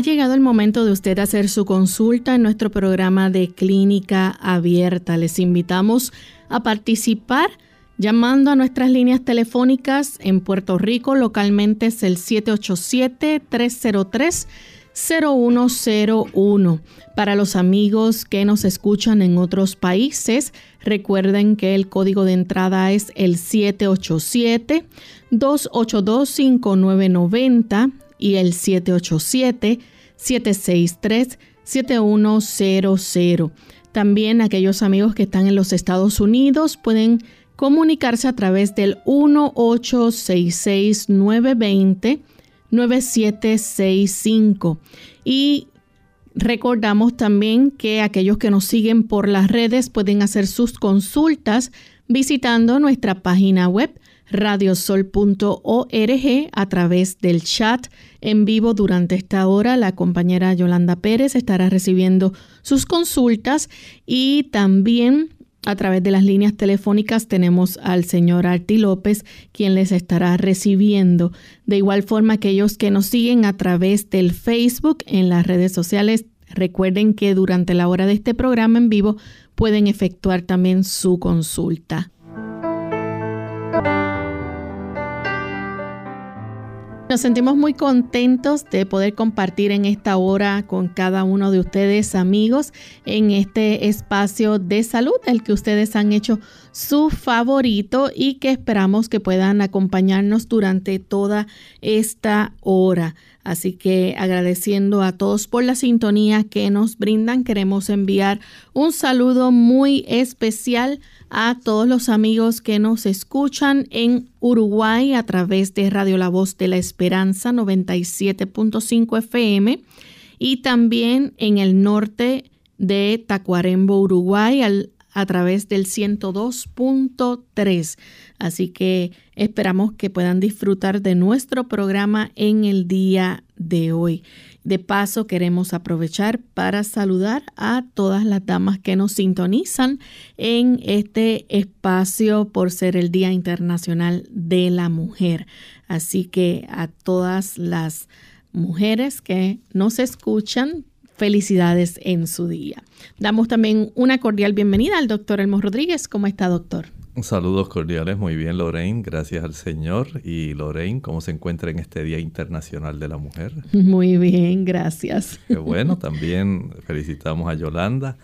Ha llegado el momento de usted hacer su consulta en nuestro programa de clínica abierta. Les invitamos a participar llamando a nuestras líneas telefónicas en Puerto Rico. Localmente es el 787-303-0101. Para los amigos que nos escuchan en otros países, recuerden que el código de entrada es el 787-282-5990 y el 787-763-7100. También aquellos amigos que están en los Estados Unidos pueden comunicarse a través del 1-866-920-9765. Y recordamos también que aquellos que nos siguen por las redes pueden hacer sus consultas visitando nuestra página web radiosol.org a través del chat en vivo durante esta hora. La compañera Yolanda Pérez estará recibiendo sus consultas y también a través de las líneas telefónicas tenemos al señor Arti López, quien les estará recibiendo. De igual forma, aquellos que nos siguen a través del Facebook en las redes sociales, recuerden que durante la hora de este programa en vivo pueden efectuar también su consulta. Nos sentimos muy contentos de poder compartir en esta hora con cada uno de ustedes amigos en este espacio de salud, el que ustedes han hecho su favorito y que esperamos que puedan acompañarnos durante toda esta hora. Así que agradeciendo a todos por la sintonía que nos brindan, queremos enviar un saludo muy especial todos los amigos que nos escuchan en Uruguay a través de Radio La Voz de la Esperanza 97.5 FM y también en el norte de Tacuarembo, Uruguay, a través del 102.3. Así que esperamos que puedan disfrutar de nuestro programa en el día de hoy. De paso, queremos aprovechar para saludar a todas las damas que nos sintonizan en este espacio por ser el Día Internacional de la Mujer. Así que a todas las mujeres que nos escuchan, felicidades en su día. Damos también una cordial bienvenida al doctor Elmo Rodríguez. ¿Cómo está, doctor? Saludos cordiales, muy bien Lorraine, gracias al Señor. Y Lorraine, ¿cómo se encuentra en este Día Internacional de la Mujer? Muy bien, gracias. Qué bueno, también felicitamos a Yolanda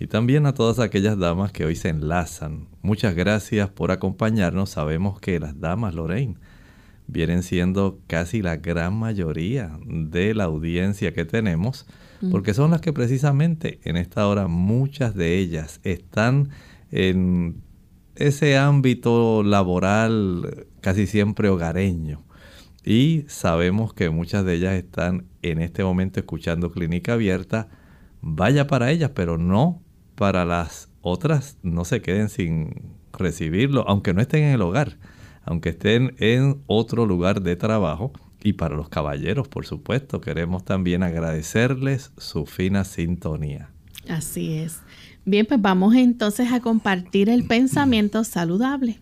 y también a todas aquellas damas que hoy se enlazan. Muchas gracias por acompañarnos. Sabemos que las damas, Lorraine, vienen siendo casi la gran mayoría de la audiencia que tenemos, porque son las que precisamente en esta hora muchas de ellas están en ese ámbito laboral casi siempre hogareño. Y sabemos que muchas de ellas están en este momento escuchando Clínica Abierta. Vaya para ellas, pero no para las otras. No se queden sin recibirlo, aunque no estén en el hogar, aunque estén en otro lugar de trabajo. Y para los caballeros, por supuesto, queremos también agradecerles su fina sintonía. Así es. Bien, pues vamos entonces a compartir el pensamiento saludable.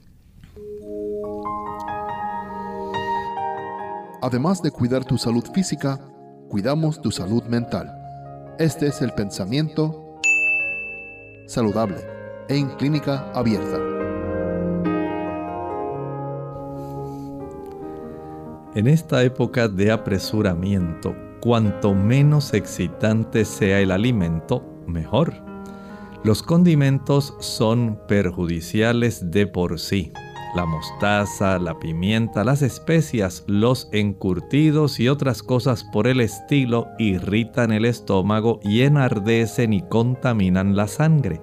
Además de cuidar tu salud física, cuidamos tu salud mental. Este es el pensamiento saludable en clínica abierta. En esta época de apresuramiento, cuanto menos excitante sea el alimento, mejor. Los condimentos son perjudiciales de por sí. La mostaza, la pimienta, las especias, los encurtidos y otras cosas por el estilo irritan el estómago y enardecen y contaminan la sangre.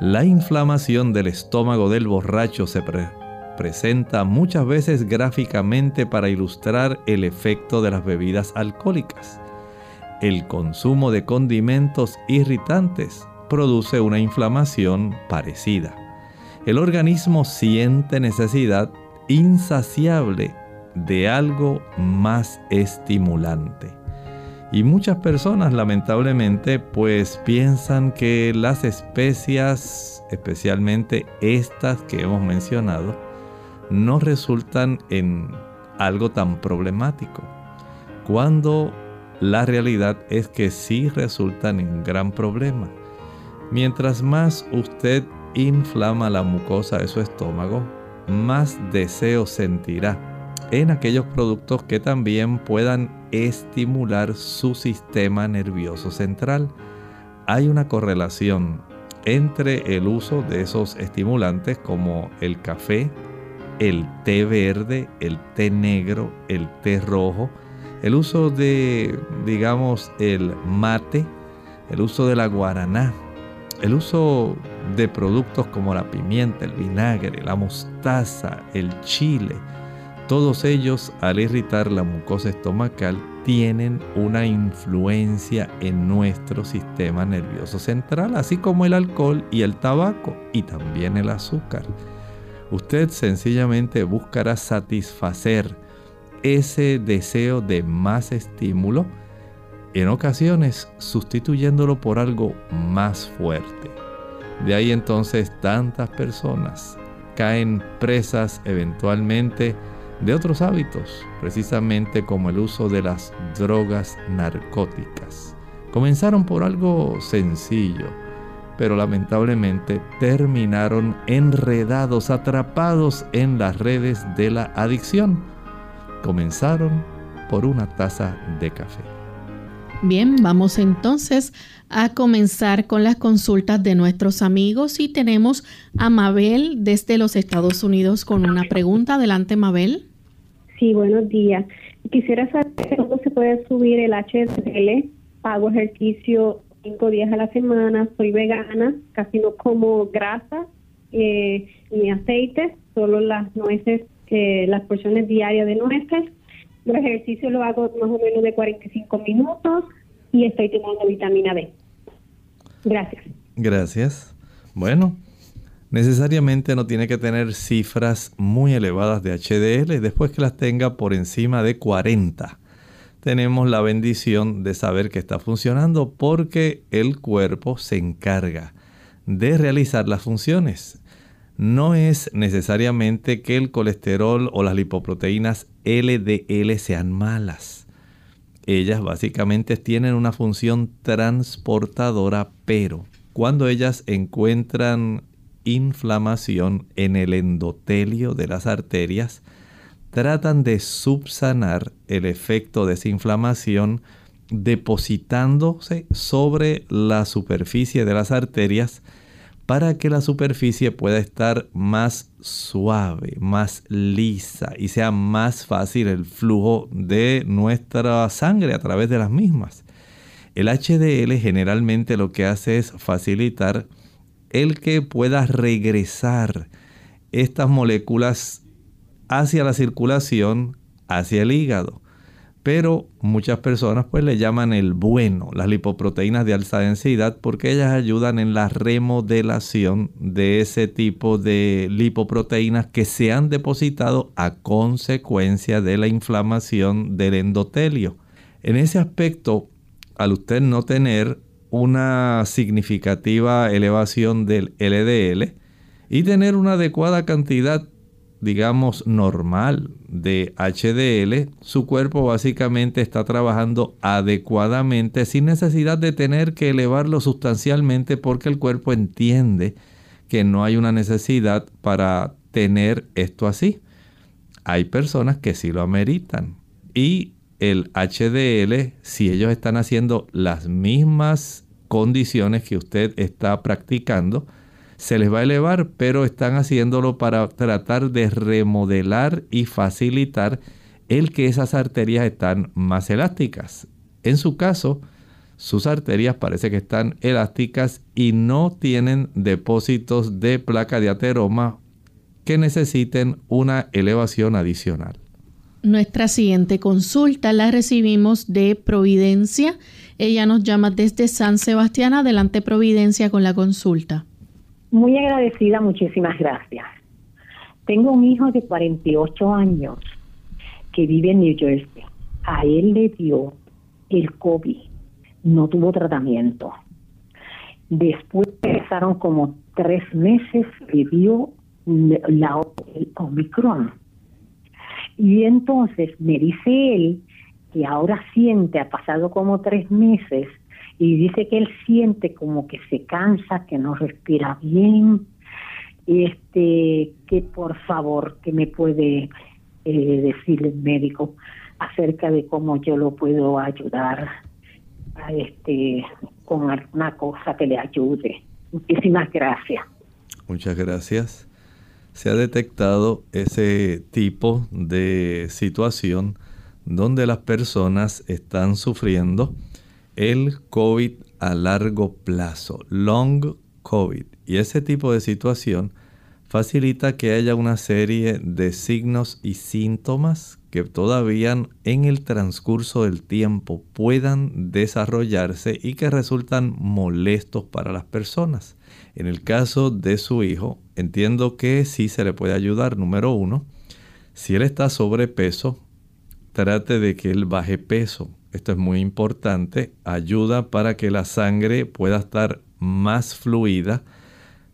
La inflamación del estómago del borracho se presenta muchas veces gráficamente para ilustrar el efecto de las bebidas alcohólicas. El consumo de condimentos irritantes produce una inflamación parecida. El organismo siente necesidad insaciable de algo más estimulante. Y muchas personas lamentablemente pues piensan que las especias, especialmente estas que hemos mencionado, no resultan en algo tan problemático. Cuando la realidad es que sí resultan en un gran problema. Mientras más usted inflama la mucosa de su estómago, más deseo sentirá en aquellos productos que también puedan estimular su sistema nervioso central. Hay una correlación entre el uso de esos estimulantes como el café, el té verde, el té negro, el té rojo, el uso de, digamos, el mate, el uso de la guaraná, el uso de productos como la pimienta, el vinagre, la mostaza, el chile, todos ellos al irritar la mucosa estomacal tienen una influencia en nuestro sistema nervioso central, así como el alcohol y el tabaco y también el azúcar. Usted sencillamente buscará satisfacer ese deseo de más estímulo, en ocasiones sustituyéndolo por algo más fuerte. De ahí entonces tantas personas caen presas eventualmente de otros hábitos, precisamente como el uso de las drogas narcóticas. Comenzaron por algo sencillo, pero lamentablemente terminaron enredados, atrapados en las redes de la adicción. Comenzaron por una taza de café. Bien, vamos entonces a comenzar con las consultas de nuestros amigos y tenemos a Mabel desde los Estados Unidos con una pregunta. Adelante, Mabel. Sí, buenos días. Quisiera saber cómo se puede subir el HDL. Hago ejercicio cinco días a la semana, soy vegana, casi no como grasa eh, ni aceite, solo las nueces, eh, las porciones diarias de nueces. Los ejercicios lo hago más o menos de 45 minutos y estoy tomando vitamina D. Gracias. Gracias. Bueno, necesariamente no tiene que tener cifras muy elevadas de HDL. Después que las tenga por encima de 40, tenemos la bendición de saber que está funcionando porque el cuerpo se encarga de realizar las funciones. No es necesariamente que el colesterol o las lipoproteínas LDL sean malas. Ellas básicamente tienen una función transportadora, pero cuando ellas encuentran inflamación en el endotelio de las arterias, tratan de subsanar el efecto de esa inflamación depositándose sobre la superficie de las arterias para que la superficie pueda estar más suave, más lisa y sea más fácil el flujo de nuestra sangre a través de las mismas. El HDL generalmente lo que hace es facilitar el que pueda regresar estas moléculas hacia la circulación, hacia el hígado. Pero muchas personas pues le llaman el bueno, las lipoproteínas de alta densidad, porque ellas ayudan en la remodelación de ese tipo de lipoproteínas que se han depositado a consecuencia de la inflamación del endotelio. En ese aspecto, al usted no tener una significativa elevación del LDL y tener una adecuada cantidad, digamos, normal de HDL, su cuerpo básicamente está trabajando adecuadamente sin necesidad de tener que elevarlo sustancialmente porque el cuerpo entiende que no hay una necesidad para tener esto así. Hay personas que sí lo ameritan y el HDL, si ellos están haciendo las mismas condiciones que usted está practicando, se les va a elevar, pero están haciéndolo para tratar de remodelar y facilitar el que esas arterias están más elásticas. En su caso, sus arterias parece que están elásticas y no tienen depósitos de placa de ateroma que necesiten una elevación adicional. Nuestra siguiente consulta la recibimos de Providencia. Ella nos llama desde San Sebastián. Adelante Providencia con la consulta. Muy agradecida, muchísimas gracias. Tengo un hijo de 48 años que vive en New Jersey. A él le dio el COVID, no tuvo tratamiento. Después pasaron como tres meses, vivió la, el Omicron y entonces me dice él que ahora siente, ha pasado como tres meses, y dice que él siente como que se cansa, que no respira bien, este, que por favor, que me puede eh, decir el médico acerca de cómo yo lo puedo ayudar a este, con alguna cosa que le ayude. Muchísimas gracias. Muchas gracias se ha detectado ese tipo de situación donde las personas están sufriendo el COVID a largo plazo, long COVID. Y ese tipo de situación facilita que haya una serie de signos y síntomas que todavía en el transcurso del tiempo puedan desarrollarse y que resultan molestos para las personas. En el caso de su hijo, entiendo que sí se le puede ayudar. Número uno, si él está sobrepeso, trate de que él baje peso. Esto es muy importante. Ayuda para que la sangre pueda estar más fluida,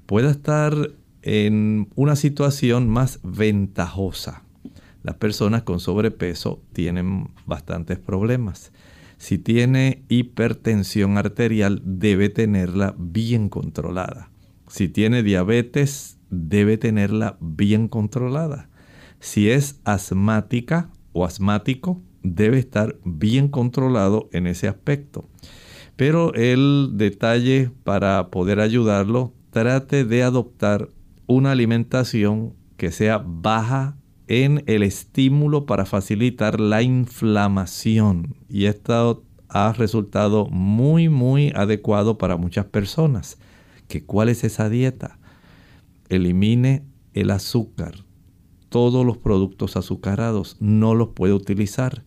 pueda estar en una situación más ventajosa. Las personas con sobrepeso tienen bastantes problemas. Si tiene hipertensión arterial, debe tenerla bien controlada. Si tiene diabetes, debe tenerla bien controlada. Si es asmática o asmático, debe estar bien controlado en ese aspecto. Pero el detalle para poder ayudarlo, trate de adoptar una alimentación que sea baja en el estímulo para facilitar la inflamación. Y esto ha resultado muy, muy adecuado para muchas personas. ¿Que ¿Cuál es esa dieta? Elimine el azúcar. Todos los productos azucarados no los puede utilizar.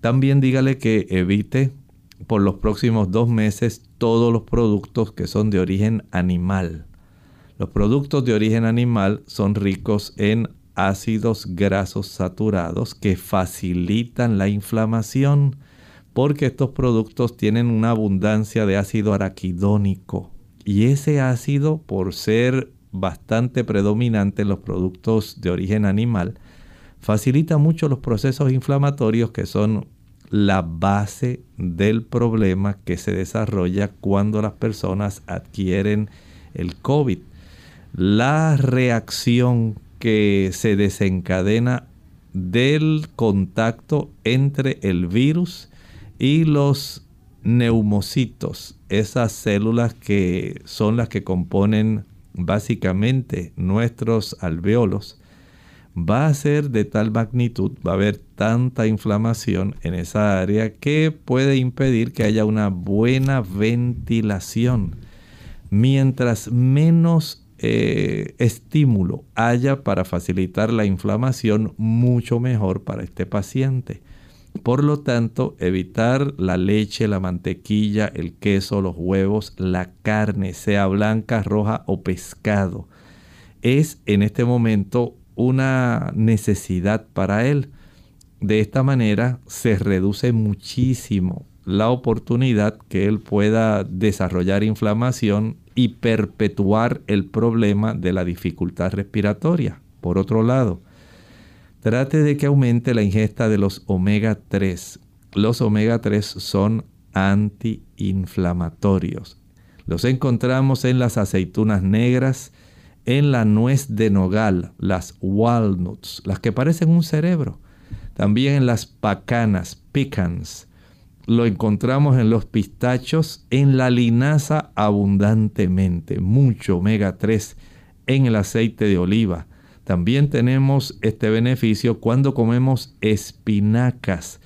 También dígale que evite por los próximos dos meses todos los productos que son de origen animal. Los productos de origen animal son ricos en ácidos grasos saturados que facilitan la inflamación porque estos productos tienen una abundancia de ácido araquidónico y ese ácido por ser bastante predominante en los productos de origen animal facilita mucho los procesos inflamatorios que son la base del problema que se desarrolla cuando las personas adquieren el COVID. La reacción que se desencadena del contacto entre el virus y los neumocitos, esas células que son las que componen básicamente nuestros alveolos, va a ser de tal magnitud, va a haber tanta inflamación en esa área que puede impedir que haya una buena ventilación. Mientras menos eh, estímulo haya para facilitar la inflamación, mucho mejor para este paciente. Por lo tanto, evitar la leche, la mantequilla, el queso, los huevos, la carne, sea blanca, roja o pescado, es en este momento una necesidad para él. De esta manera se reduce muchísimo la oportunidad que él pueda desarrollar inflamación y perpetuar el problema de la dificultad respiratoria. Por otro lado, trate de que aumente la ingesta de los omega 3. Los omega 3 son antiinflamatorios. Los encontramos en las aceitunas negras, en la nuez de nogal, las walnuts, las que parecen un cerebro. También en las pacanas, pecans, lo encontramos en los pistachos, en la linaza abundantemente, mucho omega 3 en el aceite de oliva. También tenemos este beneficio cuando comemos espinacas.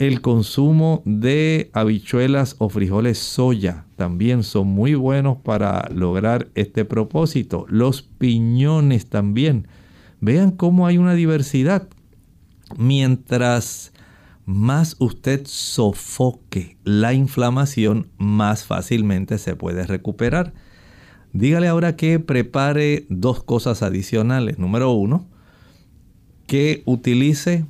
El consumo de habichuelas o frijoles soya también son muy buenos para lograr este propósito. Los piñones también. Vean cómo hay una diversidad. Mientras más usted sofoque la inflamación, más fácilmente se puede recuperar. Dígale ahora que prepare dos cosas adicionales. Número uno, que utilice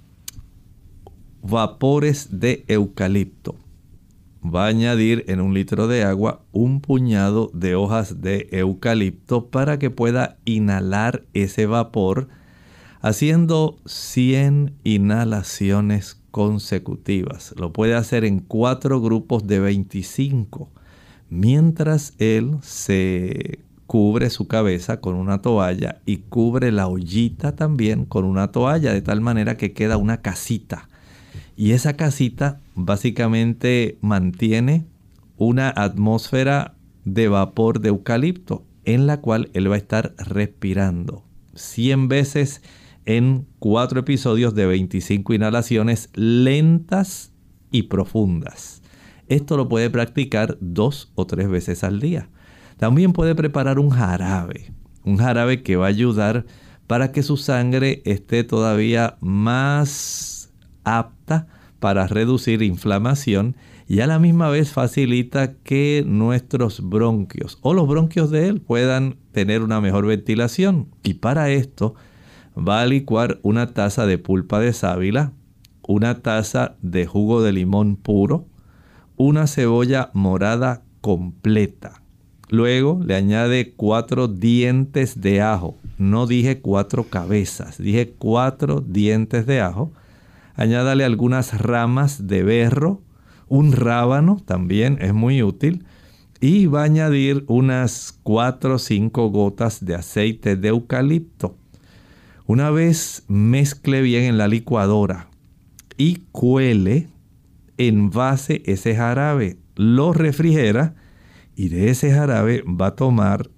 vapores de eucalipto. Va a añadir en un litro de agua un puñado de hojas de eucalipto para que pueda inhalar ese vapor haciendo 100 inhalaciones consecutivas. Lo puede hacer en cuatro grupos de 25 mientras él se cubre su cabeza con una toalla y cubre la ollita también con una toalla de tal manera que queda una casita. Y esa casita básicamente mantiene una atmósfera de vapor de eucalipto en la cual él va a estar respirando 100 veces en cuatro episodios de 25 inhalaciones lentas y profundas. Esto lo puede practicar dos o tres veces al día. También puede preparar un jarabe, un jarabe que va a ayudar para que su sangre esté todavía más apta para reducir inflamación y a la misma vez facilita que nuestros bronquios o los bronquios de él puedan tener una mejor ventilación. Y para esto va a licuar una taza de pulpa de sábila, una taza de jugo de limón puro, una cebolla morada completa. Luego le añade cuatro dientes de ajo. No dije cuatro cabezas, dije cuatro dientes de ajo. Añádale algunas ramas de berro, un rábano también es muy útil. Y va a añadir unas cuatro o cinco gotas de aceite de eucalipto. Una vez mezcle bien en la licuadora y cuele envase ese jarabe, lo refrigera y de ese jarabe va a tomar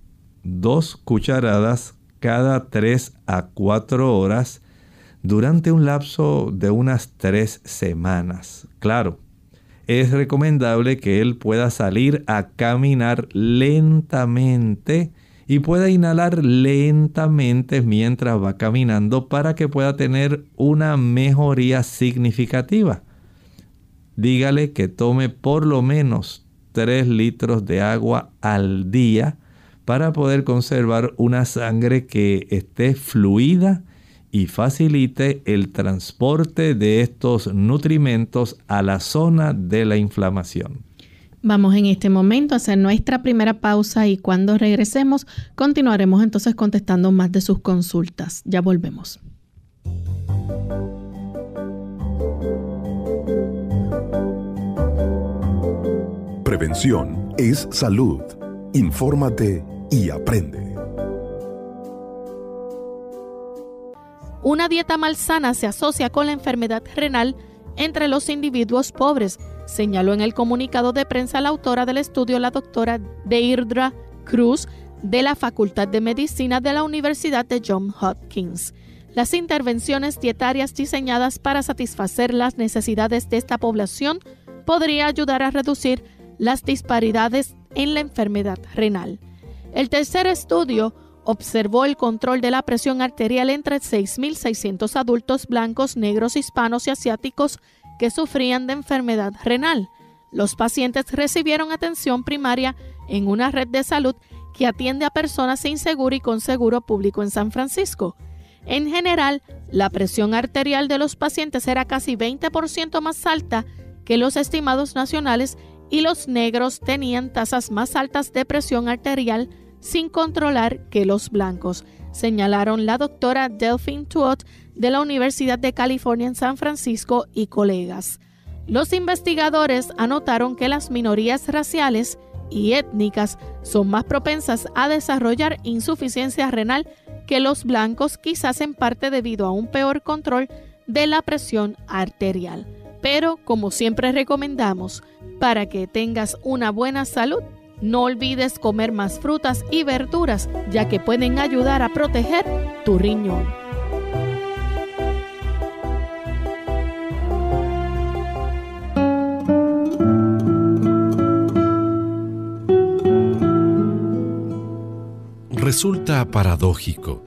dos cucharadas cada 3 a 4 horas durante un lapso de unas 3 semanas. Claro, es recomendable que él pueda salir a caminar lentamente y pueda inhalar lentamente mientras va caminando para que pueda tener una mejoría significativa dígale que tome por lo menos 3 litros de agua al día para poder conservar una sangre que esté fluida y facilite el transporte de estos nutrimentos a la zona de la inflamación. Vamos en este momento a hacer nuestra primera pausa y cuando regresemos continuaremos entonces contestando más de sus consultas. Ya volvemos. Prevención es salud. Infórmate y aprende. Una dieta malsana se asocia con la enfermedad renal entre los individuos pobres, señaló en el comunicado de prensa la autora del estudio, la doctora Deirdre Cruz, de la Facultad de Medicina de la Universidad de Johns Hopkins. Las intervenciones dietarias diseñadas para satisfacer las necesidades de esta población podría ayudar a reducir las disparidades en la enfermedad renal. El tercer estudio observó el control de la presión arterial entre 6.600 adultos blancos, negros, hispanos y asiáticos que sufrían de enfermedad renal. Los pacientes recibieron atención primaria en una red de salud que atiende a personas sin seguro y con seguro público en San Francisco. En general, la presión arterial de los pacientes era casi 20% más alta que los estimados nacionales y los negros tenían tasas más altas de presión arterial sin controlar que los blancos, señalaron la doctora Delphine Tuot de la Universidad de California en San Francisco y colegas. Los investigadores anotaron que las minorías raciales y étnicas son más propensas a desarrollar insuficiencia renal que los blancos, quizás en parte debido a un peor control de la presión arterial. Pero, como siempre recomendamos, para que tengas una buena salud, no olvides comer más frutas y verduras, ya que pueden ayudar a proteger tu riñón. Resulta paradójico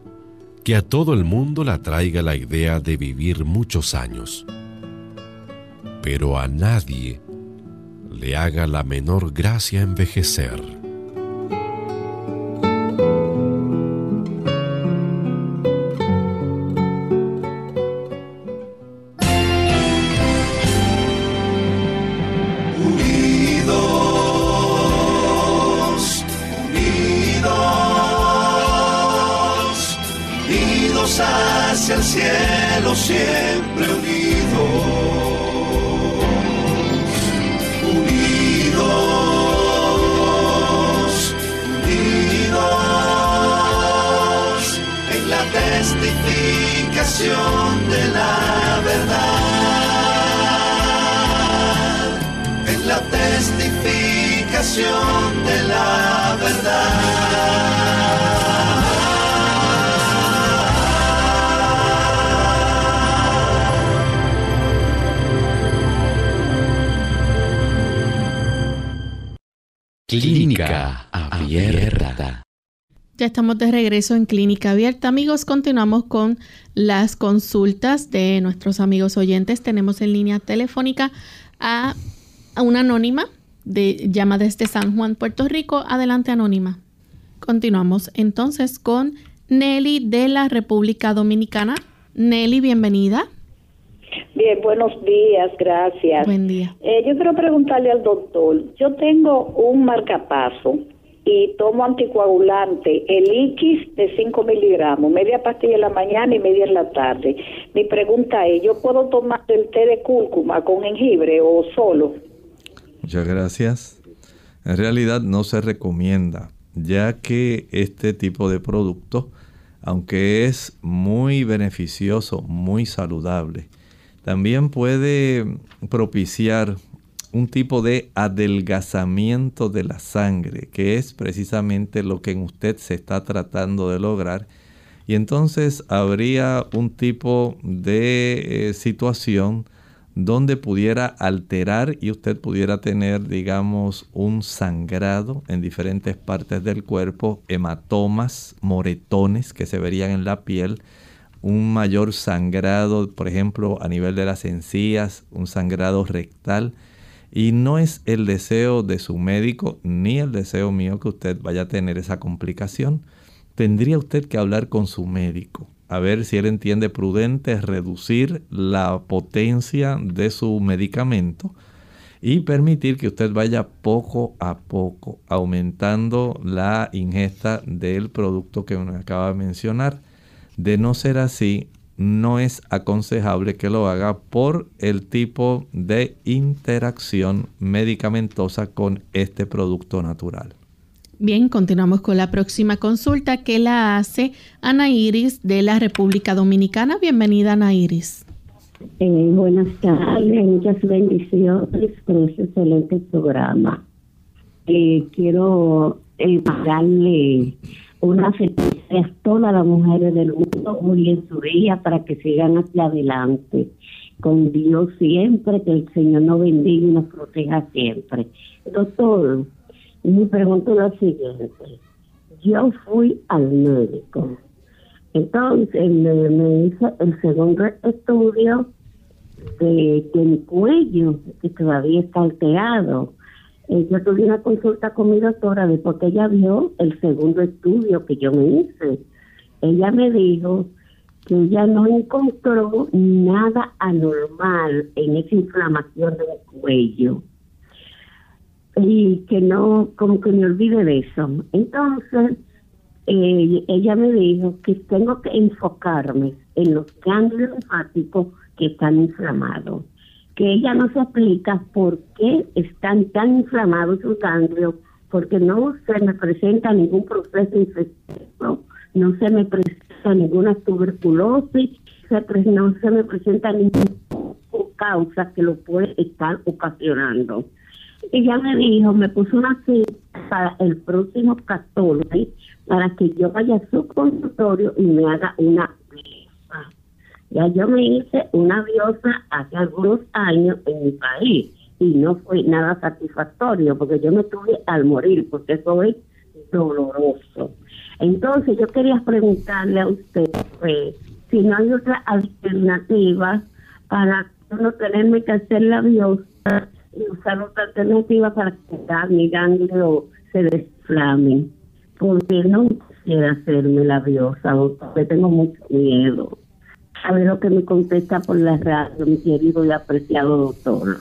que a todo el mundo la traiga la idea de vivir muchos años, pero a nadie le haga la menor gracia envejecer. Regreso en Clínica Abierta. Amigos, continuamos con las consultas de nuestros amigos oyentes. Tenemos en línea telefónica a, una anónima de llama desde San Juan, Puerto Rico. Adelante, anónima. Continuamos entonces con Nelly de la República Dominicana. Nelly, bienvenida. Bien, buenos días, gracias. Buen día. Eh, yo quiero preguntarle al doctor, yo tengo un marcapaso y tomo anticoagulante, el X de 5 miligramos, media pastilla en la mañana y media en la tarde. Mi pregunta es, ¿yo puedo tomar el té de cúrcuma con jengibre o solo? Muchas gracias. En realidad no se recomienda, ya que este tipo de producto, aunque es muy beneficioso, muy saludable, también puede propiciar un tipo de adelgazamiento de la sangre, que es precisamente lo que en usted se está tratando de lograr. Y entonces habría un tipo de eh, situación donde pudiera alterar y usted pudiera tener, digamos, un sangrado en diferentes partes del cuerpo, hematomas, moretones que se verían en la piel, un mayor sangrado, por ejemplo, a nivel de las encías, un sangrado rectal. Y no es el deseo de su médico ni el deseo mío que usted vaya a tener esa complicación. Tendría usted que hablar con su médico, a ver si él entiende prudente reducir la potencia de su medicamento y permitir que usted vaya poco a poco aumentando la ingesta del producto que me acaba de mencionar. De no ser así, no es aconsejable que lo haga por el tipo de interacción medicamentosa con este producto natural. Bien, continuamos con la próxima consulta que la hace Ana Iris de la República Dominicana. Bienvenida, Ana Iris. Eh, buenas tardes, muchas bendiciones por este excelente programa. Eh, quiero eh, darle una felicidad a todas las mujeres del mundo hoy en su día para que sigan hacia adelante con Dios siempre, que el Señor nos bendiga y nos proteja siempre. Doctor, mi pregunta es la siguiente. Yo fui al médico. Entonces me, me hizo el segundo estudio de que mi cuello, que todavía está alterado, eh, yo tuve una consulta con mi doctora de porque ella vio el segundo estudio que yo me hice. Ella me dijo que ella no encontró nada anormal en esa inflamación del cuello y que no, como que me olvide de eso. Entonces, ella me dijo que tengo que enfocarme en los ganglios linfáticos que están inflamados que ella no se explica por qué están tan inflamados sus ganglios, porque no se me presenta ningún proceso infeccioso, no se me presenta ninguna tuberculosis, no se me presenta ninguna causa que lo puede estar ocasionando. Ella me dijo, me puso una cita para el próximo 14 para que yo vaya a su consultorio y me haga una ya yo me hice una diosa hace algunos años en mi país y no fue nada satisfactorio porque yo me tuve al morir porque eso es doloroso. Entonces yo quería preguntarle a usted pues, si no hay otra alternativa para no tenerme que hacer la biopsia y usar otra alternativa para que mi ganglio se desflame. Porque no quisiera hacerme la biopsia, porque tengo mucho miedo. A ver lo que me contesta por la radio, mi querido y apreciado doctor.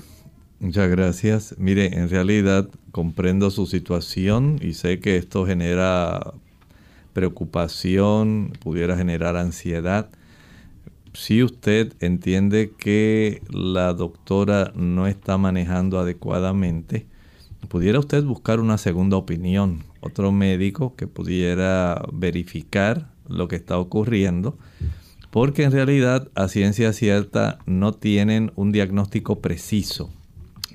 Muchas gracias. Mire, en realidad comprendo su situación y sé que esto genera preocupación, pudiera generar ansiedad. Si usted entiende que la doctora no está manejando adecuadamente, pudiera usted buscar una segunda opinión, otro médico que pudiera verificar lo que está ocurriendo, porque en realidad a ciencia cierta no tienen un diagnóstico preciso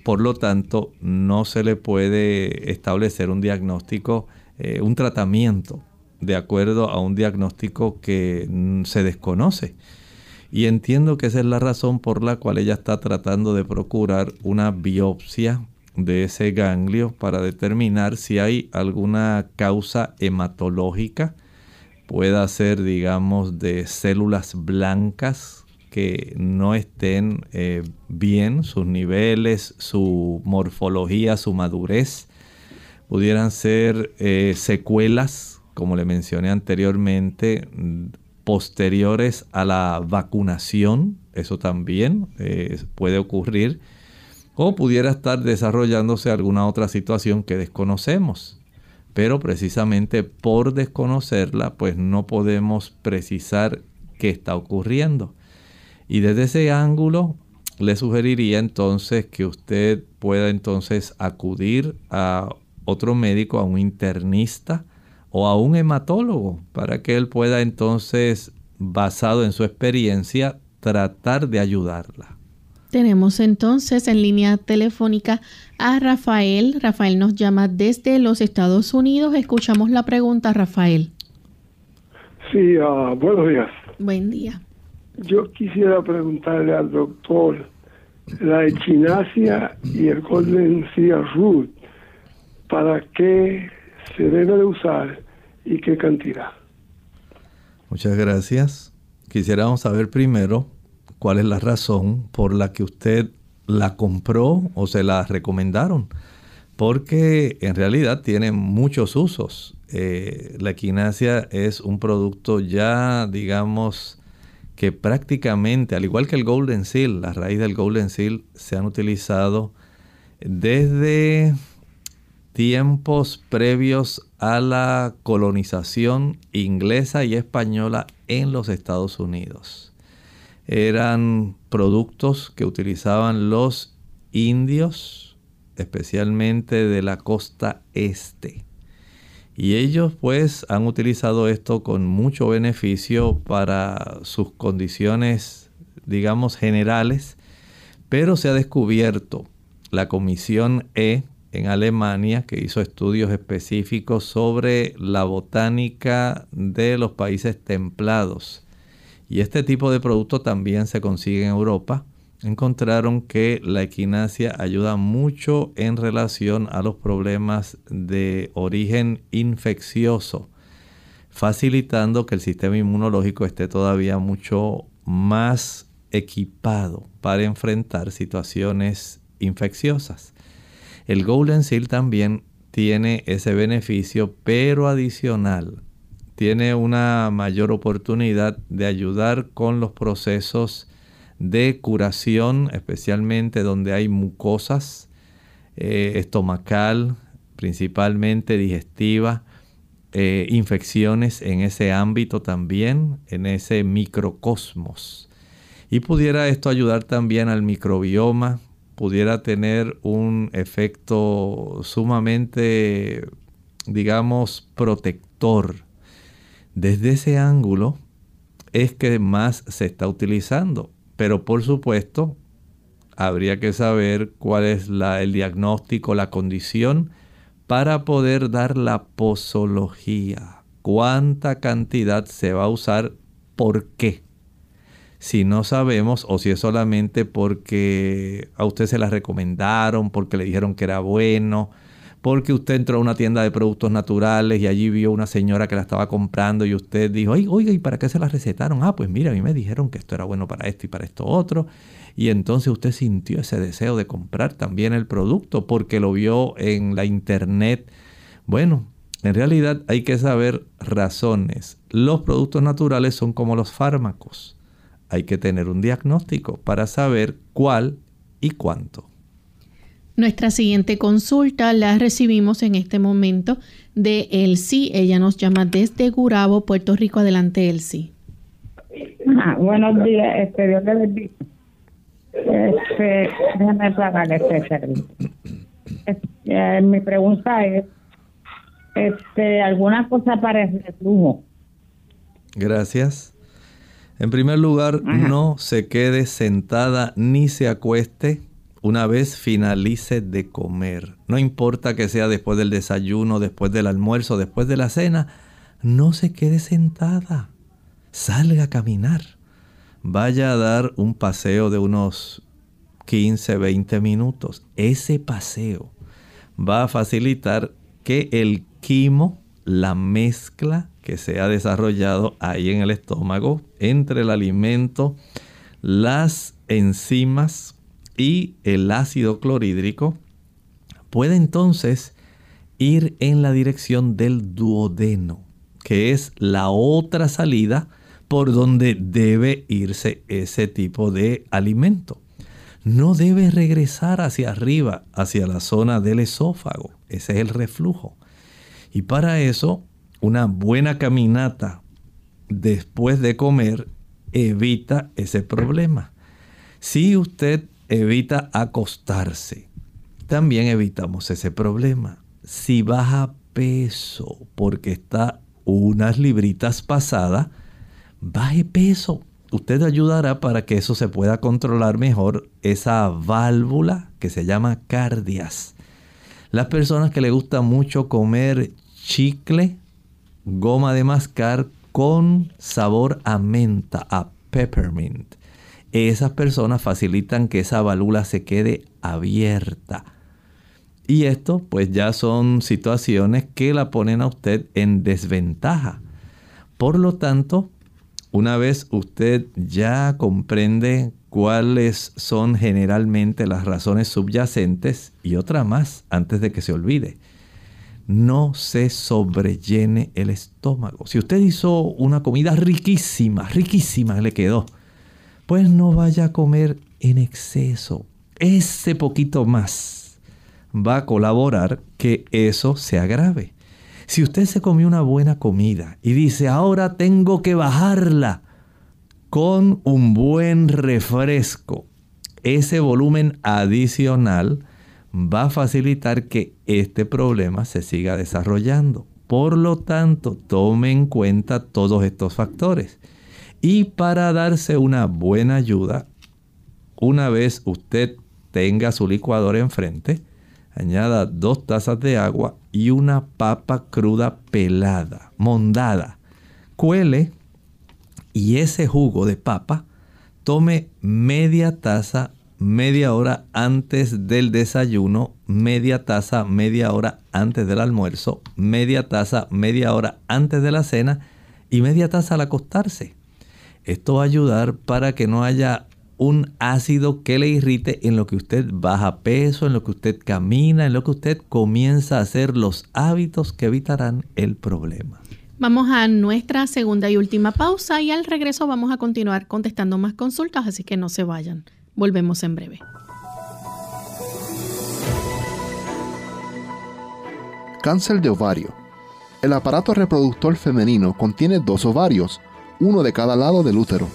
por lo tanto, no se le puede establecer un diagnóstico, eh, un tratamiento de acuerdo a un diagnóstico que se desconoce. Y entiendo que esa es la razón por la cual ella está tratando de procurar una biopsia de ese ganglio para determinar si hay alguna causa hematológica. Pueda ser, digamos, de células blancas que no estén eh, bien, sus niveles, su morfología, su madurez, pudieran ser eh, secuelas, como le mencioné anteriormente, posteriores a la vacunación, eso también eh, puede ocurrir, o pudiera estar desarrollándose alguna otra situación que desconocemos. Pero precisamente por desconocerla, pues no podemos precisar qué está ocurriendo. Y desde ese ángulo le sugeriría entonces que usted pueda entonces acudir a otro médico, a un internista o a un hematólogo, para que él pueda entonces, basado en su experiencia, tratar de ayudarla. Tenemos entonces en línea telefónica a Rafael. Rafael nos llama desde los Estados Unidos. Escuchamos la pregunta, Rafael. Sí, uh, buenos días. Buen día. Yo quisiera preguntarle al doctor la echinasia y el golden root, ¿para qué se debe de usar y qué cantidad? Muchas gracias. Quisiéramos saber primero cuál es la razón por la que usted la compró o se la recomendaron. Porque en realidad tiene muchos usos. Eh, la equinacia es un producto ya, digamos, que prácticamente, al igual que el Golden Seal, la raíz del Golden Seal se han utilizado desde tiempos previos a la colonización inglesa y española en los Estados Unidos. Eran productos que utilizaban los indios, especialmente de la costa este. Y ellos pues han utilizado esto con mucho beneficio para sus condiciones, digamos, generales, pero se ha descubierto la Comisión E en Alemania, que hizo estudios específicos sobre la botánica de los países templados. Y este tipo de producto también se consigue en Europa encontraron que la equinacia ayuda mucho en relación a los problemas de origen infeccioso, facilitando que el sistema inmunológico esté todavía mucho más equipado para enfrentar situaciones infecciosas. El Golden Seal también tiene ese beneficio, pero adicional, tiene una mayor oportunidad de ayudar con los procesos de curación, especialmente donde hay mucosas eh, estomacal, principalmente digestiva, eh, infecciones en ese ámbito también, en ese microcosmos. Y pudiera esto ayudar también al microbioma, pudiera tener un efecto sumamente, digamos, protector. Desde ese ángulo es que más se está utilizando. Pero por supuesto, habría que saber cuál es el diagnóstico, la condición, para poder dar la posología. ¿Cuánta cantidad se va a usar? ¿Por qué? Si no sabemos o si es solamente porque a usted se la recomendaron, porque le dijeron que era bueno, porque usted entró a una tienda de productos naturales y allí vio una señora que la estaba comprando y usted dijo, oiga, ¿y para qué se la recetaron? Ah, pues mira, a mí me dijeron que esto era bueno para esto y para esto otro. Y entonces usted sintió ese deseo de comprar también el producto porque lo vio en la internet. Bueno, en realidad hay que saber razones. Los productos naturales son como los fármacos. Hay que tener un diagnóstico para saber cuál y cuánto. Nuestra siguiente consulta la recibimos en este momento de Elsie. Ella nos llama desde Gurabo, Puerto Rico. Adelante, Elsie. Ah, buenos días, este, Dios le bendiga. Este, déjame pagar este servicio. Eh, mi pregunta es, este, ¿alguna cosa para el reflujo? Gracias. En primer lugar, no se quede sentada ni se acueste una vez finalice de comer. No importa que sea después del desayuno, después del almuerzo, después de la cena, no se quede sentada. Salga a caminar. Vaya a dar un paseo de unos 15, 20 minutos. Ese paseo va a facilitar que el quimo, la mezcla que se ha desarrollado ahí en el estómago entre el alimento, las enzimas y el ácido clorhídrico puede entonces ir en la dirección del duodeno, que es la otra salida por donde debe irse ese tipo de alimento. No debe regresar hacia arriba, hacia la zona del esófago. Ese es el reflujo. Y para eso, una buena caminata después de comer evita ese problema. Si usted evita acostarse. También evitamos ese problema. Si baja peso porque está unas libritas pasadas, baje peso. Usted ayudará para que eso se pueda controlar mejor esa válvula que se llama cardias. Las personas que le gusta mucho comer chicle, goma de mascar con sabor a menta, a peppermint esas personas facilitan que esa válvula se quede abierta. Y esto pues ya son situaciones que la ponen a usted en desventaja. Por lo tanto, una vez usted ya comprende cuáles son generalmente las razones subyacentes y otra más antes de que se olvide. No se sobrellene el estómago. Si usted hizo una comida riquísima, riquísima le quedó, pues no vaya a comer en exceso. Ese poquito más va a colaborar que eso se agrave. Si usted se comió una buena comida y dice, ahora tengo que bajarla con un buen refresco, ese volumen adicional va a facilitar que este problema se siga desarrollando. Por lo tanto, tome en cuenta todos estos factores. Y para darse una buena ayuda, una vez usted tenga su licuador enfrente, añada dos tazas de agua y una papa cruda pelada, mondada. Cuele y ese jugo de papa tome media taza media hora antes del desayuno, media taza media hora antes del almuerzo, media taza media hora antes de la cena y media taza al acostarse. Esto va a ayudar para que no haya un ácido que le irrite en lo que usted baja peso, en lo que usted camina, en lo que usted comienza a hacer los hábitos que evitarán el problema. Vamos a nuestra segunda y última pausa y al regreso vamos a continuar contestando más consultas, así que no se vayan. Volvemos en breve. Cáncer de ovario. El aparato reproductor femenino contiene dos ovarios uno de cada lado del útero.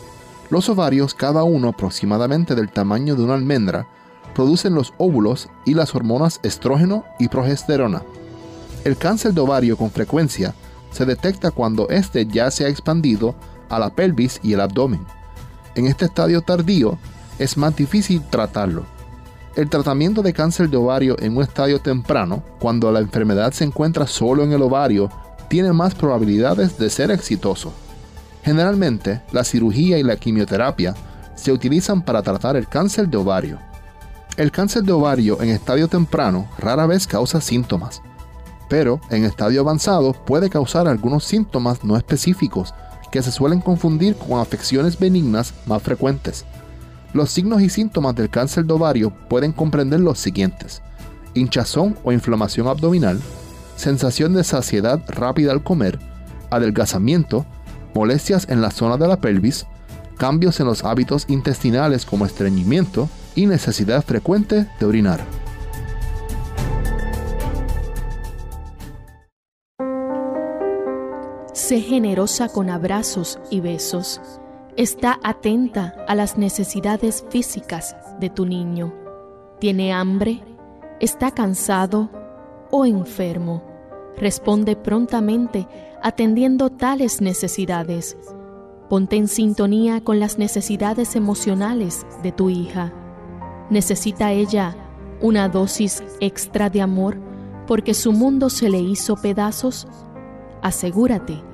Los ovarios, cada uno aproximadamente del tamaño de una almendra, producen los óvulos y las hormonas estrógeno y progesterona. El cáncer de ovario con frecuencia se detecta cuando éste ya se ha expandido a la pelvis y el abdomen. En este estadio tardío es más difícil tratarlo. El tratamiento de cáncer de ovario en un estadio temprano, cuando la enfermedad se encuentra solo en el ovario, tiene más probabilidades de ser exitoso. Generalmente, la cirugía y la quimioterapia se utilizan para tratar el cáncer de ovario. El cáncer de ovario en estadio temprano rara vez causa síntomas, pero en estadio avanzado puede causar algunos síntomas no específicos que se suelen confundir con afecciones benignas más frecuentes. Los signos y síntomas del cáncer de ovario pueden comprender los siguientes. Hinchazón o inflamación abdominal, sensación de saciedad rápida al comer, adelgazamiento, molestias en la zona de la pelvis, cambios en los hábitos intestinales como estreñimiento y necesidad frecuente de orinar. Generosa con abrazos y besos. Está atenta a las necesidades físicas de tu niño. ¿Tiene hambre? ¿Está cansado o enfermo? Responde prontamente atendiendo tales necesidades. Ponte en sintonía con las necesidades emocionales de tu hija. ¿Necesita ella una dosis extra de amor porque su mundo se le hizo pedazos? Asegúrate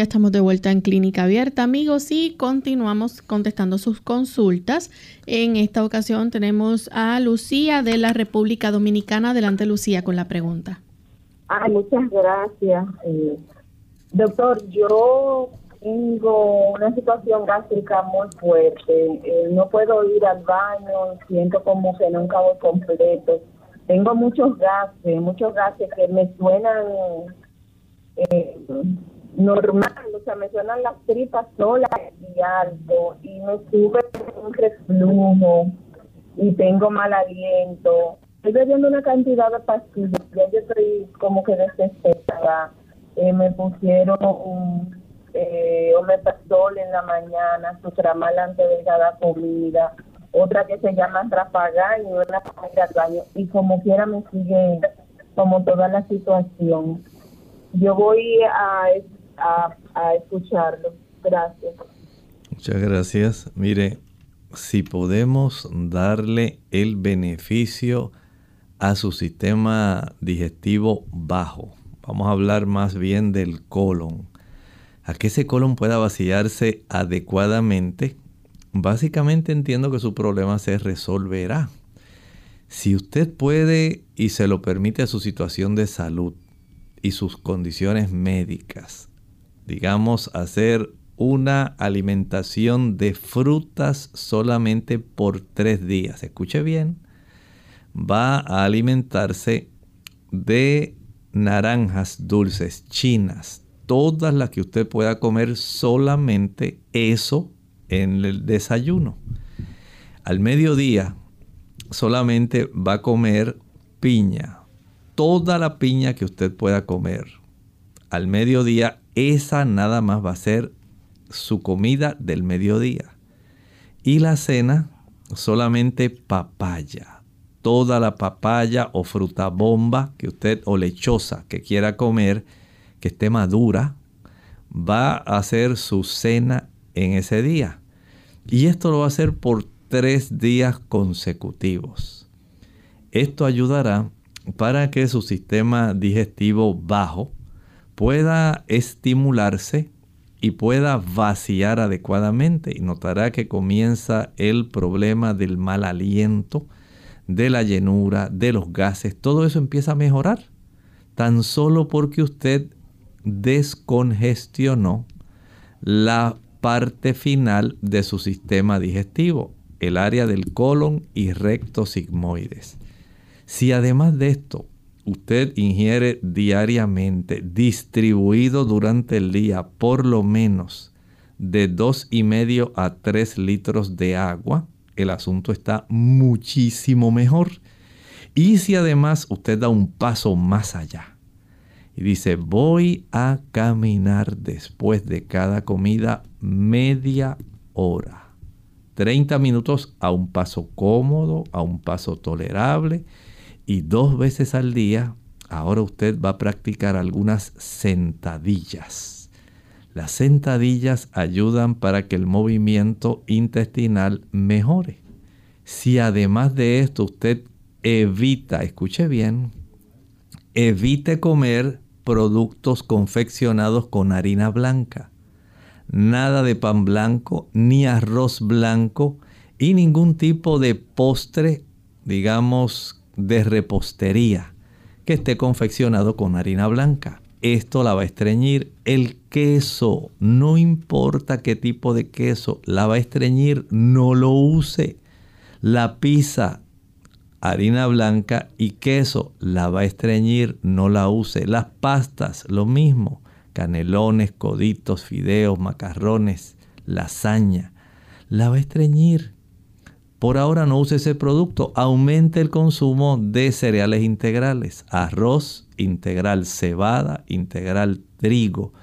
Ya estamos de vuelta en Clínica Abierta, amigos, y continuamos contestando sus consultas. En esta ocasión tenemos a Lucía de la República Dominicana. Adelante, Lucía, con la pregunta. Ay, muchas gracias. Eh, doctor, yo tengo una situación gástrica muy fuerte. Eh, no puedo ir al baño, siento como que nunca voy completo. Tengo muchos gases, muchos gases que me suenan... Eh, normal, o sea, me suenan las tripas solas y alto y me sube un reflujo y tengo mal aliento. Estoy bebiendo una cantidad de pastillas, ya yo estoy como que desesperada. Eh, me pusieron un eh, omeprazol en la mañana, sutramal antes de cada comida, otra que se llama Rafagan y una para al baño y como quiera me sigue como toda la situación. Yo voy a escucharlo. Gracias. Muchas gracias. Mire, si podemos darle el beneficio a su sistema digestivo bajo, vamos a hablar más bien del colon, a que ese colon pueda vaciarse adecuadamente, básicamente entiendo que su problema se resolverá. Si usted puede y se lo permite a su situación de salud y sus condiciones médicas, digamos, hacer una alimentación de frutas solamente por tres días. Escuche bien, va a alimentarse de naranjas dulces chinas, todas las que usted pueda comer solamente eso en el desayuno. Al mediodía solamente va a comer piña, toda la piña que usted pueda comer. Al mediodía esa nada más va a ser su comida del mediodía. Y la cena, solamente papaya. Toda la papaya o fruta bomba que usted o lechosa que quiera comer, que esté madura, va a hacer su cena en ese día. Y esto lo va a hacer por tres días consecutivos. Esto ayudará para que su sistema digestivo bajo pueda estimularse y pueda vaciar adecuadamente. Y notará que comienza el problema del mal aliento, de la llenura, de los gases. Todo eso empieza a mejorar. Tan solo porque usted descongestionó la parte final de su sistema digestivo, el área del colon y recto sigmoides. Si además de esto usted ingiere diariamente, distribuido durante el día, por lo menos de dos y medio a 3 litros de agua, el asunto está muchísimo mejor. Y si además usted da un paso más allá y dice, voy a caminar después de cada comida media hora. 30 minutos a un paso cómodo, a un paso tolerable y dos veces al día, ahora usted va a practicar algunas sentadillas. Las sentadillas ayudan para que el movimiento intestinal mejore. Si además de esto usted evita, escuche bien, evite comer productos confeccionados con harina blanca. Nada de pan blanco, ni arroz blanco y ningún tipo de postre, digamos, de repostería que esté confeccionado con harina blanca. Esto la va a estreñir. El queso, no importa qué tipo de queso, la va a estreñir, no lo use. La pizza, harina blanca y queso, la va a estreñir, no la use. Las pastas, lo mismo. Canelones, coditos, fideos, macarrones, lasaña, la va a estreñir. Por ahora no use ese producto, aumente el consumo de cereales integrales, arroz integral, cebada integral, trigo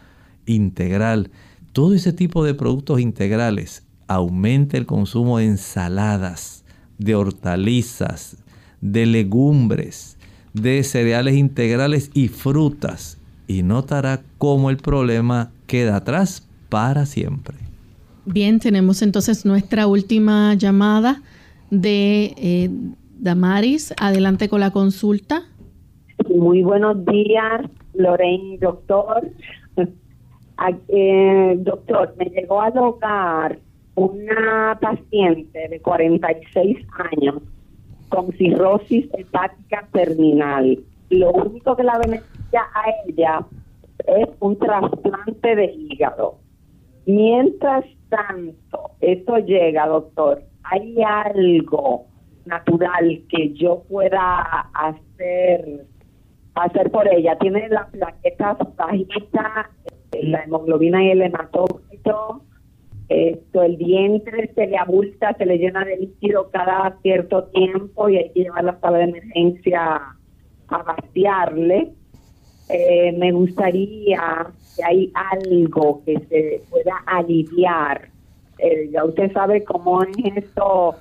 integral, todo ese tipo de productos integrales. Aumente el consumo de ensaladas, de hortalizas, de legumbres, de cereales integrales y frutas y notará cómo el problema queda atrás para siempre. Bien, tenemos entonces nuestra última llamada de eh, Damaris. Adelante con la consulta. Muy buenos días, Lorraine, doctor. Eh, doctor, me llegó al hogar una paciente de 46 años con cirrosis hepática terminal. Lo único que la beneficia a ella es un trasplante de hígado. Mientras tanto, esto llega, doctor, ¿hay algo natural que yo pueda hacer hacer por ella? Tiene las plaquetas bajitas, la hemoglobina y el hematócrito, esto, el vientre se le abulta, se le llena de líquido cada cierto tiempo y hay que llevar la sala de emergencia a vaciarle. Eh, me gustaría que hay algo que se pueda aliviar. Eh, ya usted sabe cómo es esto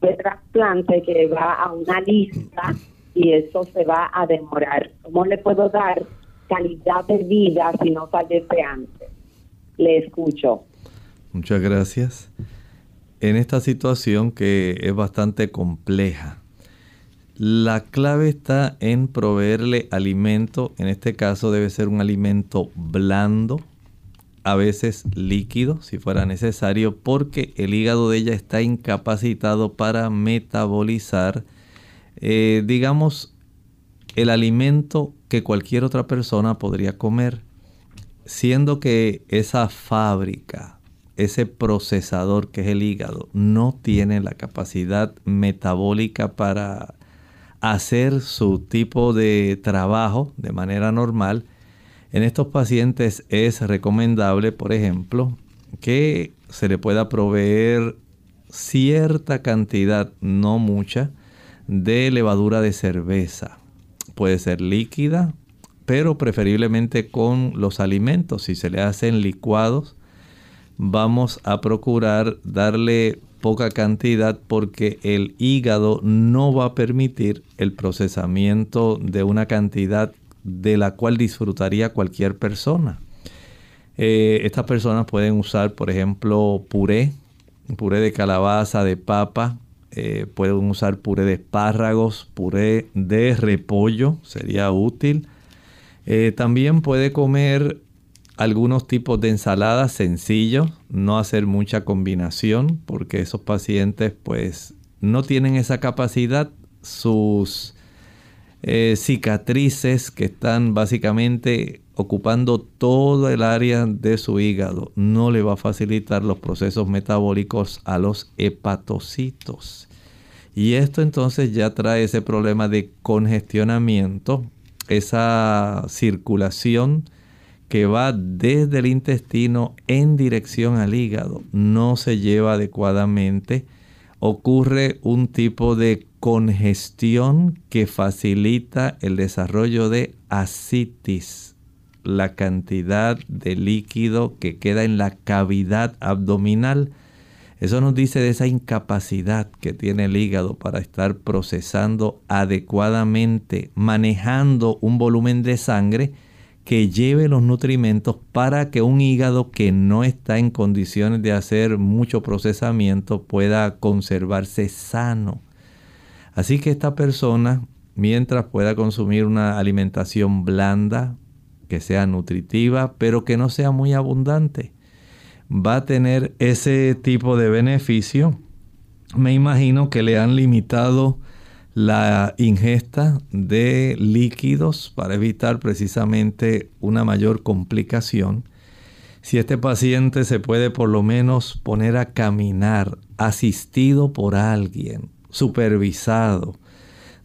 de trasplante que va a una lista y eso se va a demorar. ¿Cómo le puedo dar calidad de vida si no fallece antes? Le escucho. Muchas gracias. En esta situación que es bastante compleja, la clave está en proveerle alimento. En este caso debe ser un alimento blando, a veces líquido si fuera necesario, porque el hígado de ella está incapacitado para metabolizar, eh, digamos, el alimento que cualquier otra persona podría comer, siendo que esa fábrica, ese procesador que es el hígado, no tiene la capacidad metabólica para hacer su tipo de trabajo de manera normal, en estos pacientes es recomendable, por ejemplo, que se le pueda proveer cierta cantidad, no mucha, de levadura de cerveza. Puede ser líquida, pero preferiblemente con los alimentos. Si se le hacen licuados, vamos a procurar darle poca cantidad porque el hígado no va a permitir el procesamiento de una cantidad de la cual disfrutaría cualquier persona. Eh, estas personas pueden usar, por ejemplo, puré, puré de calabaza, de papa, eh, pueden usar puré de espárragos, puré de repollo, sería útil. Eh, también puede comer algunos tipos de ensaladas sencillos, no hacer mucha combinación porque esos pacientes pues no tienen esa capacidad, sus eh, cicatrices que están básicamente ocupando todo el área de su hígado no le va a facilitar los procesos metabólicos a los hepatocitos. Y esto entonces ya trae ese problema de congestionamiento esa circulación que va desde el intestino en dirección al hígado no se lleva adecuadamente, ocurre un tipo de congestión que facilita el desarrollo de ascitis, la cantidad de líquido que queda en la cavidad abdominal. Eso nos dice de esa incapacidad que tiene el hígado para estar procesando adecuadamente, manejando un volumen de sangre que lleve los nutrimentos para que un hígado que no está en condiciones de hacer mucho procesamiento pueda conservarse sano. Así que esta persona, mientras pueda consumir una alimentación blanda, que sea nutritiva, pero que no sea muy abundante, va a tener ese tipo de beneficio. Me imagino que le han limitado la ingesta de líquidos para evitar precisamente una mayor complicación. Si este paciente se puede por lo menos poner a caminar asistido por alguien, supervisado,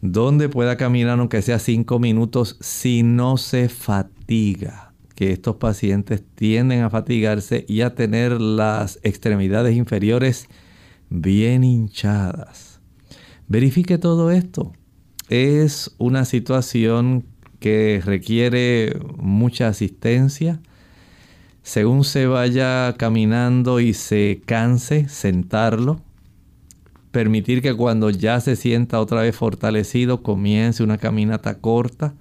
donde pueda caminar aunque sea cinco minutos si no se fatiga, que estos pacientes tienden a fatigarse y a tener las extremidades inferiores bien hinchadas Verifique todo esto. Es una situación que requiere mucha asistencia. Según se vaya caminando y se canse, sentarlo. Permitir que cuando ya se sienta otra vez fortalecido comience una caminata corta.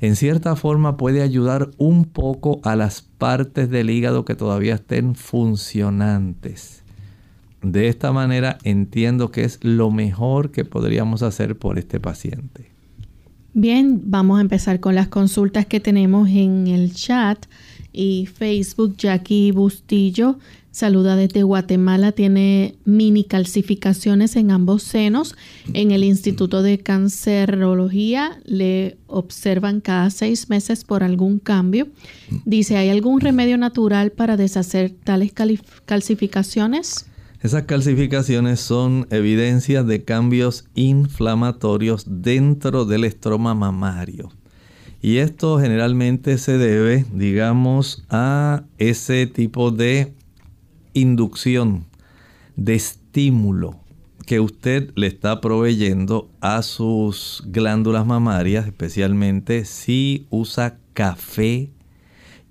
En cierta forma puede ayudar un poco a las partes del hígado que todavía estén funcionantes. De esta manera entiendo que es lo mejor que podríamos hacer por este paciente. Bien, vamos a empezar con las consultas que tenemos en el chat y Facebook. Jackie Bustillo saluda desde Guatemala, tiene mini calcificaciones en ambos senos. En el Instituto de Cancerología le observan cada seis meses por algún cambio. Dice, ¿hay algún remedio natural para deshacer tales calcificaciones? Esas calcificaciones son evidencias de cambios inflamatorios dentro del estroma mamario. Y esto generalmente se debe, digamos, a ese tipo de inducción, de estímulo que usted le está proveyendo a sus glándulas mamarias, especialmente si usa café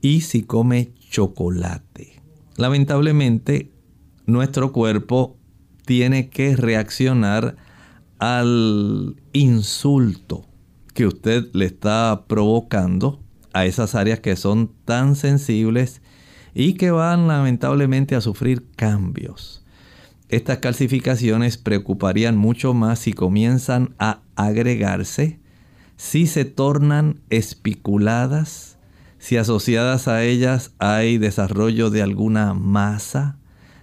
y si come chocolate. Lamentablemente, nuestro cuerpo tiene que reaccionar al insulto que usted le está provocando a esas áreas que son tan sensibles y que van lamentablemente a sufrir cambios. Estas calcificaciones preocuparían mucho más si comienzan a agregarse, si se tornan espiculadas, si asociadas a ellas hay desarrollo de alguna masa,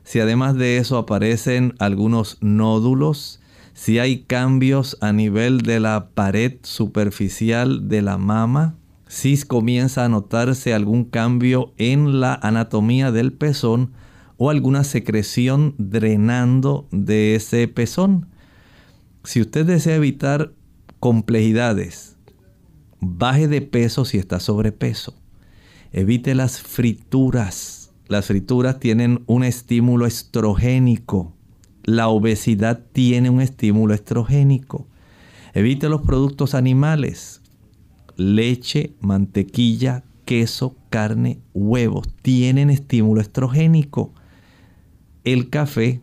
si además de eso aparecen algunos nódulos, si hay cambios a nivel de la pared superficial de la mama, si comienza a notarse algún cambio en la anatomía del pezón o alguna secreción drenando de ese pezón. Si usted desea evitar complejidades, baje de peso si está sobrepeso. Evite las frituras las frituras tienen un estímulo estrogénico. La obesidad tiene un estímulo estrogénico. Evite los productos animales. Leche, mantequilla, queso, carne, huevos tienen estímulo estrogénico. El café,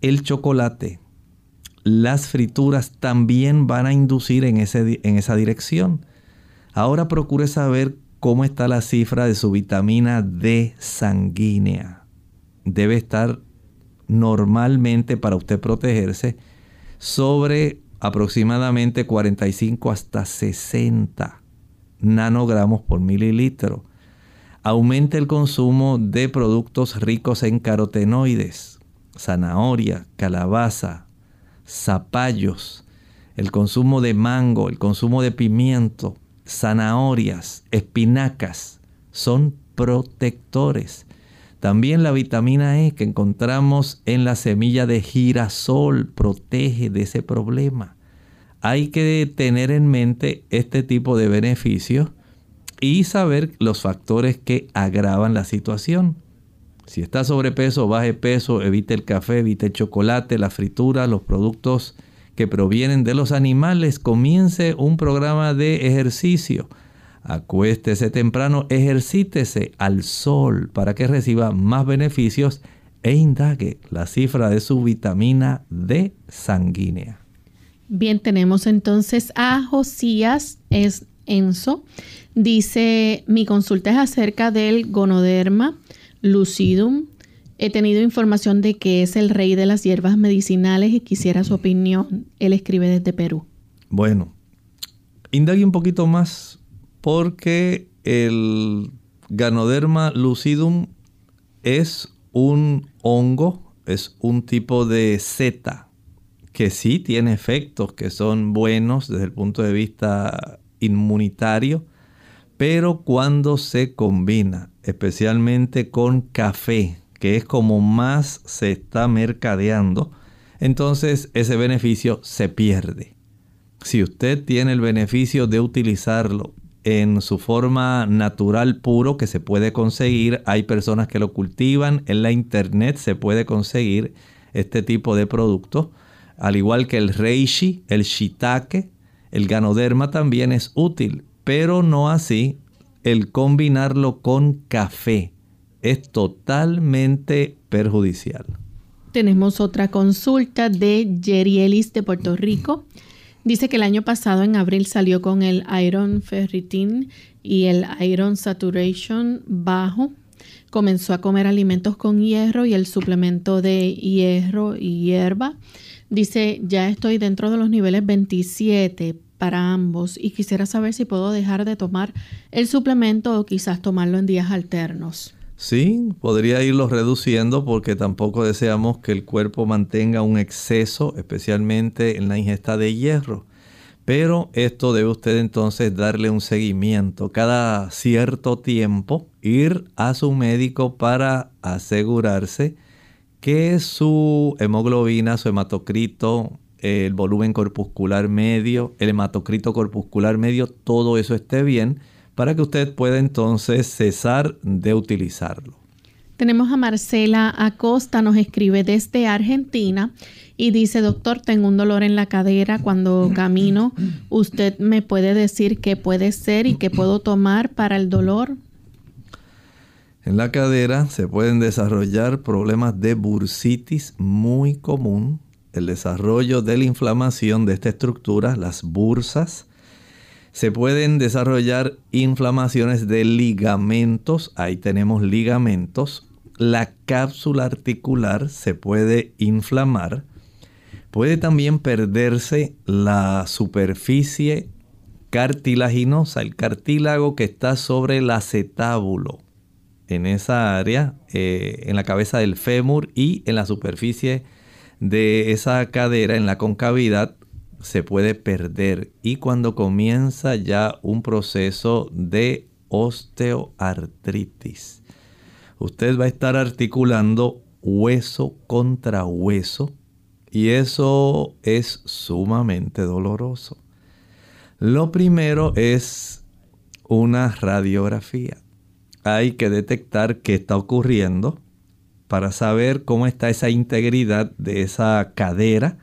el chocolate, las frituras también van a inducir en, ese, en esa dirección. Ahora procure saber cómo está la cifra de su vitamina D sanguínea. Debe estar normalmente para usted protegerse sobre aproximadamente 45 hasta 60 nanogramos por mililitro. Aumente el consumo de productos ricos en carotenoides, zanahoria, calabaza, zapallos, el consumo de mango, el consumo de pimiento, zanahorias, espinacas, son protectores. También la vitamina E que encontramos en la semilla de girasol protege de ese problema. hay que tener en mente este tipo de beneficios y saber los factores que agravan la situación. Si está sobrepeso, baje peso, evite el café, evite el chocolate, la fritura, los productos que provienen de los animales. Comience un programa de ejercicio. Acuéstese temprano, ejercítese al sol para que reciba más beneficios e indague la cifra de su vitamina D sanguínea. Bien, tenemos entonces a Josías es Enzo. Dice, mi consulta es acerca del gonoderma lucidum. He tenido información de que es el rey de las hierbas medicinales y quisiera su opinión. Él escribe desde Perú. Bueno, indague un poquito más porque el Ganoderma lucidum es un hongo, es un tipo de seta que sí tiene efectos que son buenos desde el punto de vista inmunitario, pero cuando se combina especialmente con café, que es como más se está mercadeando, entonces ese beneficio se pierde. Si usted tiene el beneficio de utilizarlo en su forma natural puro que se puede conseguir. Hay personas que lo cultivan. En la internet se puede conseguir este tipo de producto. Al igual que el reishi, el shiitake, el ganoderma también es útil. Pero no así el combinarlo con café. Es totalmente perjudicial. Tenemos otra consulta de Jerry de Puerto Rico. Dice que el año pasado en abril salió con el Iron Ferritin y el Iron Saturation bajo. Comenzó a comer alimentos con hierro y el suplemento de hierro y hierba. Dice, ya estoy dentro de los niveles 27 para ambos y quisiera saber si puedo dejar de tomar el suplemento o quizás tomarlo en días alternos. Sí, podría irlo reduciendo porque tampoco deseamos que el cuerpo mantenga un exceso, especialmente en la ingesta de hierro. Pero esto debe usted entonces darle un seguimiento. Cada cierto tiempo ir a su médico para asegurarse que su hemoglobina, su hematocrito, el volumen corpuscular medio, el hematocrito corpuscular medio, todo eso esté bien para que usted pueda entonces cesar de utilizarlo. Tenemos a Marcela Acosta, nos escribe desde Argentina y dice, doctor, tengo un dolor en la cadera cuando camino. ¿Usted me puede decir qué puede ser y qué puedo tomar para el dolor? En la cadera se pueden desarrollar problemas de bursitis muy común, el desarrollo de la inflamación de esta estructura, las bursas, se pueden desarrollar inflamaciones de ligamentos, ahí tenemos ligamentos. La cápsula articular se puede inflamar. Puede también perderse la superficie cartilaginosa, el cartílago que está sobre el acetábulo, en esa área, eh, en la cabeza del fémur y en la superficie de esa cadera, en la concavidad, se puede perder y cuando comienza ya un proceso de osteoartritis. Usted va a estar articulando hueso contra hueso y eso es sumamente doloroso. Lo primero es una radiografía. Hay que detectar qué está ocurriendo para saber cómo está esa integridad de esa cadera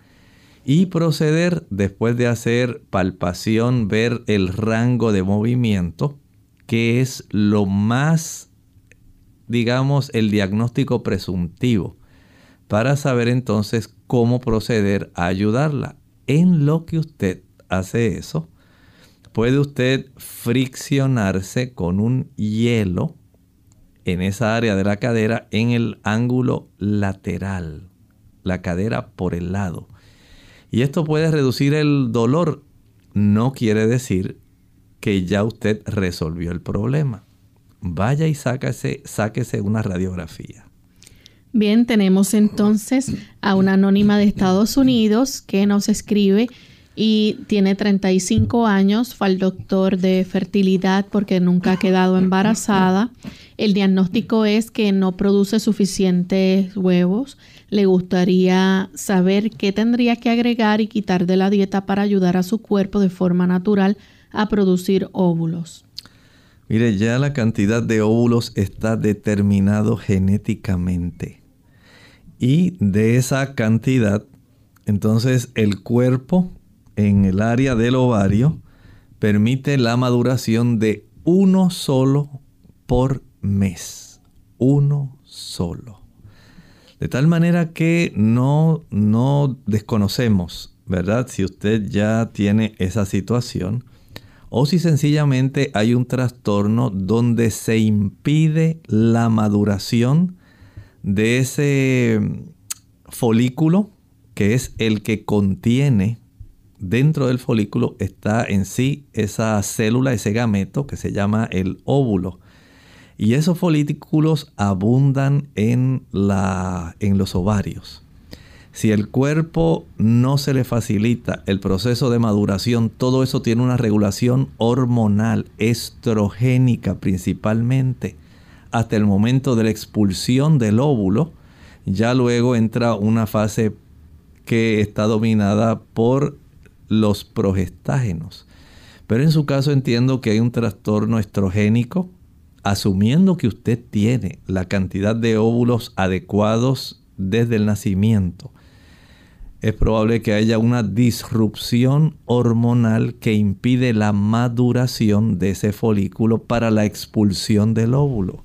y proceder después de hacer palpación, ver el rango de movimiento, que es lo más, digamos, el diagnóstico presuntivo, para saber entonces cómo proceder a ayudarla. En lo que usted hace eso, puede usted friccionarse con un hielo en esa área de la cadera en el ángulo lateral, la cadera por el lado y esto puede reducir el dolor. No quiere decir que ya usted resolvió el problema. Vaya y sáquese, sáquese una radiografía. Bien, tenemos entonces a una anónima de Estados Unidos que nos escribe y tiene 35 años, fue al doctor de fertilidad porque nunca ha quedado embarazada. El diagnóstico es que no produce suficientes huevos. Le gustaría saber qué tendría que agregar y quitar de la dieta para ayudar a su cuerpo de forma natural a producir óvulos. Mire, ya la cantidad de óvulos está determinado genéticamente. Y de esa cantidad, entonces el cuerpo en el área del ovario permite la maduración de uno solo por mes. Uno solo. De tal manera que no, no desconocemos, ¿verdad? Si usted ya tiene esa situación o si sencillamente hay un trastorno donde se impide la maduración de ese folículo que es el que contiene dentro del folículo está en sí esa célula, ese gameto que se llama el óvulo. Y esos folículos abundan en, la, en los ovarios. Si el cuerpo no se le facilita el proceso de maduración, todo eso tiene una regulación hormonal, estrogénica principalmente, hasta el momento de la expulsión del óvulo. Ya luego entra una fase que está dominada por los progestágenos. Pero en su caso entiendo que hay un trastorno estrogénico, asumiendo que usted tiene la cantidad de óvulos adecuados desde el nacimiento. Es probable que haya una disrupción hormonal que impide la maduración de ese folículo para la expulsión del óvulo.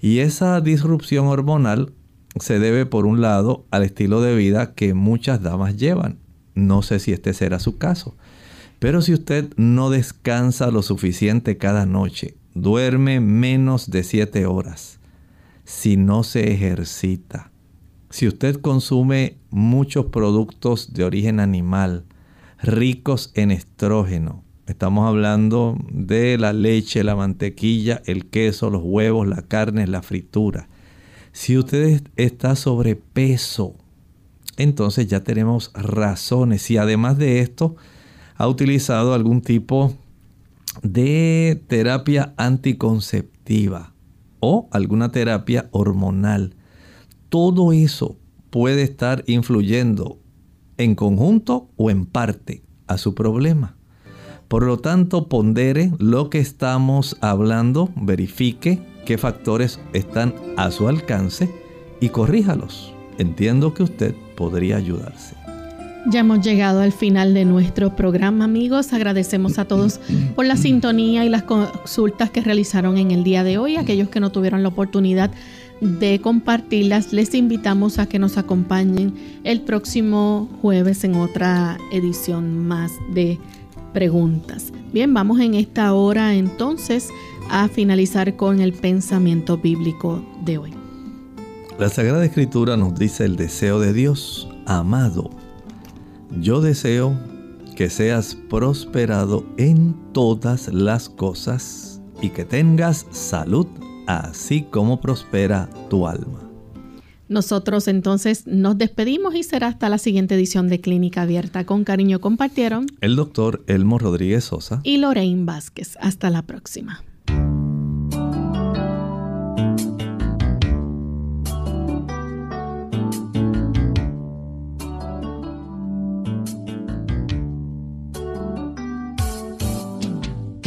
Y esa disrupción hormonal se debe, por un lado, al estilo de vida que muchas damas llevan. No sé si este será su caso. Pero si usted no descansa lo suficiente cada noche, duerme menos de 7 horas, si no se ejercita, si usted consume muchos productos de origen animal, ricos en estrógeno, estamos hablando de la leche, la mantequilla, el queso, los huevos, la carne, la fritura. Si usted está sobrepeso, entonces ya tenemos razones. Y además de esto, ha utilizado algún tipo de terapia anticonceptiva o alguna terapia hormonal. Todo eso puede estar influyendo en conjunto o en parte a su problema. Por lo tanto, pondere lo que estamos hablando, verifique qué factores están a su alcance y corríjalos. Entiendo que usted podría ayudarse. Ya hemos llegado al final de nuestro programa, amigos. Agradecemos a todos por la sintonía y las consultas que realizaron en el día de hoy. Aquellos que no tuvieron la oportunidad de compartirlas, les invitamos a que nos acompañen el próximo jueves en otra edición más de preguntas. Bien, vamos en esta hora entonces a finalizar con el pensamiento bíblico de hoy. La Sagrada Escritura nos dice el deseo de Dios, amado. Yo deseo que seas prosperado en todas las cosas y que tengas salud, así como prospera tu alma. Nosotros entonces nos despedimos y será hasta la siguiente edición de Clínica Abierta. Con cariño compartieron el doctor Elmo Rodríguez Sosa y Lorraine Vázquez. Hasta la próxima.